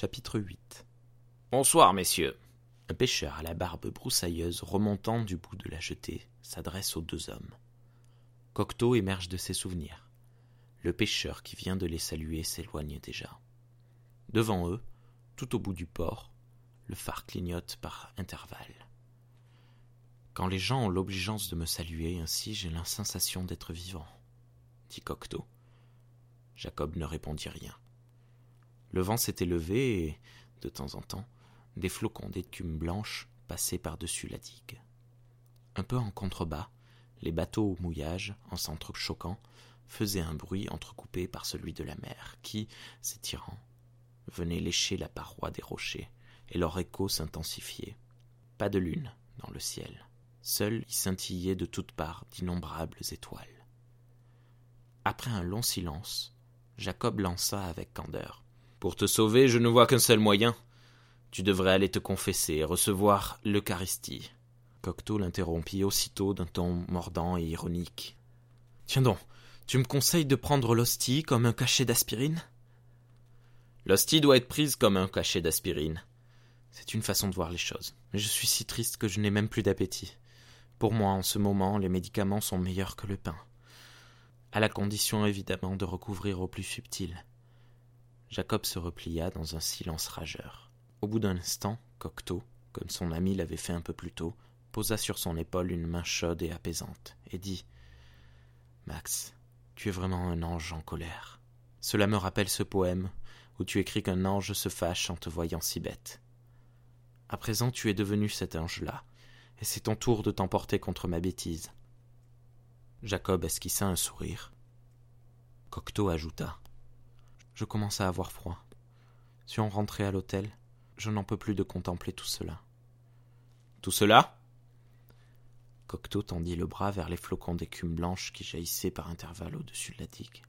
Chapitre 8 Bonsoir, messieurs. Un pêcheur à la barbe broussailleuse remontant du bout de la jetée s'adresse aux deux hommes. Cocteau émerge de ses souvenirs. Le pêcheur qui vient de les saluer s'éloigne déjà. Devant eux, tout au bout du port, le phare clignote par intervalles. Quand les gens ont l'obligeance de me saluer ainsi, j'ai la sensation d'être vivant, dit Cocteau. Jacob ne répondit rien. Le vent s'était levé et, de temps en temps, des flocons d'écume blanche passaient par-dessus la digue. Un peu en contrebas, les bateaux au mouillage, en s'entrechoquant, faisaient un bruit entrecoupé par celui de la mer, qui, s'étirant, venait lécher la paroi des rochers, et leur écho s'intensifiait. Pas de lune dans le ciel. Seul y scintillaient de toutes parts d'innombrables étoiles. Après un long silence, Jacob lança avec candeur. Pour te sauver, je ne vois qu'un seul moyen. Tu devrais aller te confesser et recevoir l'Eucharistie. Cocteau l'interrompit aussitôt d'un ton mordant et ironique. Tiens donc, tu me conseilles de prendre l'hostie comme un cachet d'aspirine? L'hostie doit être prise comme un cachet d'aspirine. C'est une façon de voir les choses. Mais je suis si triste que je n'ai même plus d'appétit. Pour moi, en ce moment, les médicaments sont meilleurs que le pain. À la condition évidemment de recouvrir au plus subtil. Jacob se replia dans un silence rageur. Au bout d'un instant, Cocteau, comme son ami l'avait fait un peu plus tôt, posa sur son épaule une main chaude et apaisante, et dit Max, tu es vraiment un ange en colère. Cela me rappelle ce poème où tu écris qu'un ange se fâche en te voyant si bête. À présent tu es devenu cet ange-là, et c'est ton tour de t'emporter contre ma bêtise. Jacob esquissa un sourire. Cocteau ajouta. Je commence à avoir froid. Si on rentrait à l'hôtel, je n'en peux plus de contempler tout cela. Tout cela? Cocteau tendit le bras vers les flocons d'écume blanche qui jaillissaient par intervalles au-dessus de la digue.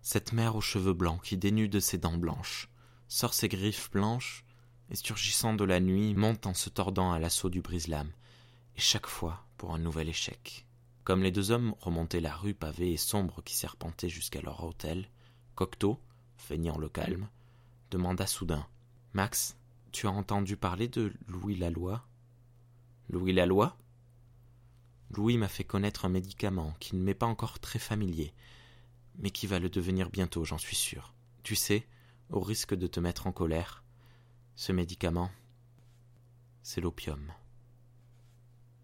Cette mère aux cheveux blancs qui dénude ses dents blanches, sort ses griffes blanches, et surgissant de la nuit, monte en se tordant à l'assaut du brise-lames, et chaque fois pour un nouvel échec. Comme les deux hommes remontaient la rue pavée et sombre qui serpentait jusqu'à leur hôtel, Cocteau, feignant le calme, demanda soudain Max, tu as entendu parler de Louis Laloy? Louis Laloy? Louis m'a fait connaître un médicament qui ne m'est pas encore très familier, mais qui va le devenir bientôt, j'en suis sûr. Tu sais, au risque de te mettre en colère, ce médicament, c'est l'opium.